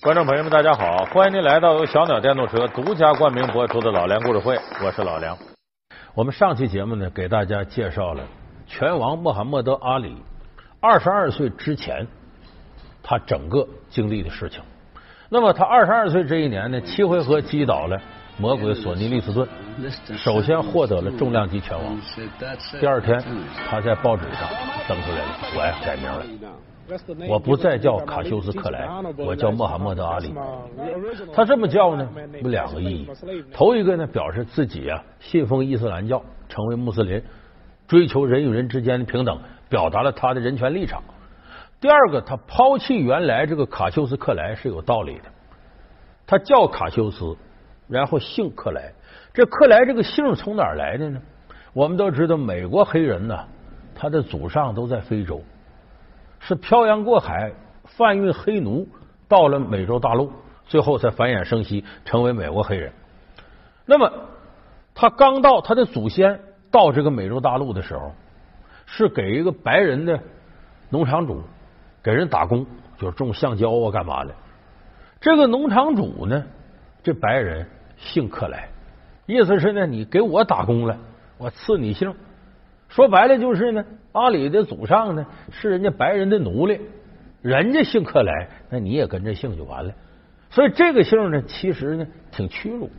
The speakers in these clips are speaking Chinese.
观众朋友们，大家好！欢迎您来到由小鸟电动车独家冠名播出的《老梁故事会》，我是老梁。我们上期节目呢，给大家介绍了拳王穆罕默德·阿里二十二岁之前他整个经历的事情。那么他二十二岁这一年呢，七回合击倒了魔鬼索尼·利斯顿，首先获得了重量级拳王。第二天，他在报纸上登出来了，我呀改名了。我不再叫卡修斯·克莱，我叫穆罕默德·阿里。他这么叫呢，有两个意义。头一个呢，表示自己啊信奉伊斯兰教，成为穆斯林，追求人与人之间的平等，表达了他的人权立场。第二个，他抛弃原来这个卡修斯·克莱是有道理的。他叫卡修斯，然后姓克莱。这克莱这个姓从哪儿来的呢？我们都知道，美国黑人呢，他的祖上都在非洲。是漂洋过海贩运黑奴到了美洲大陆，最后才繁衍生息成为美国黑人。那么他刚到他的祖先到这个美洲大陆的时候，是给一个白人的农场主给人打工，就是种橡胶啊干嘛的。这个农场主呢，这白人姓克莱，意思是呢，你给我打工了，我赐你姓。说白了就是呢，阿里的祖上呢是人家白人的奴隶，人家姓克莱，那你也跟着姓就完了。所以这个姓呢，其实呢挺屈辱，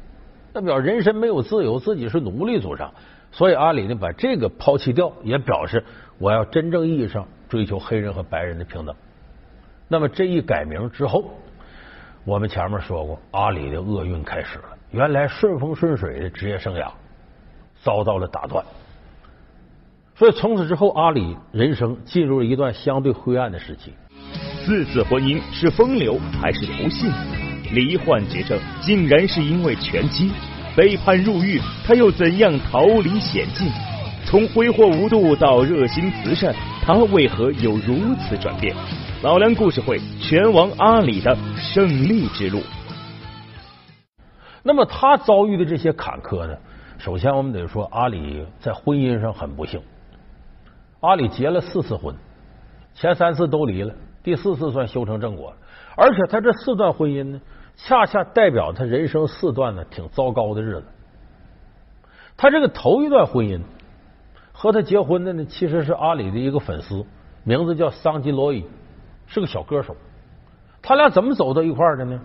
代表人身没有自由，自己是奴隶祖上。所以阿里呢把这个抛弃掉，也表示我要真正意义上追求黑人和白人的平等。那么这一改名之后，我们前面说过，阿里的厄运开始了。原来顺风顺水的职业生涯遭到了打断。所以从此之后，阿里人生进入了一段相对灰暗的时期。四次婚姻是风流还是不幸？罹患绝症竟然是因为拳击，被判入狱，他又怎样逃离险境？从挥霍无度到热心慈善，他为何有如此转变？老梁故事会，拳王阿里的胜利之路。那么他遭遇的这些坎坷呢？首先我们得说，阿里在婚姻上很不幸。阿里结了四次婚，前三次都离了，第四次算修成正果了。而且他这四段婚姻呢，恰恰代表他人生四段呢挺糟糕的日子。他这个头一段婚姻和他结婚的呢，其实是阿里的一个粉丝，名字叫桑吉罗伊，是个小歌手。他俩怎么走到一块的呢？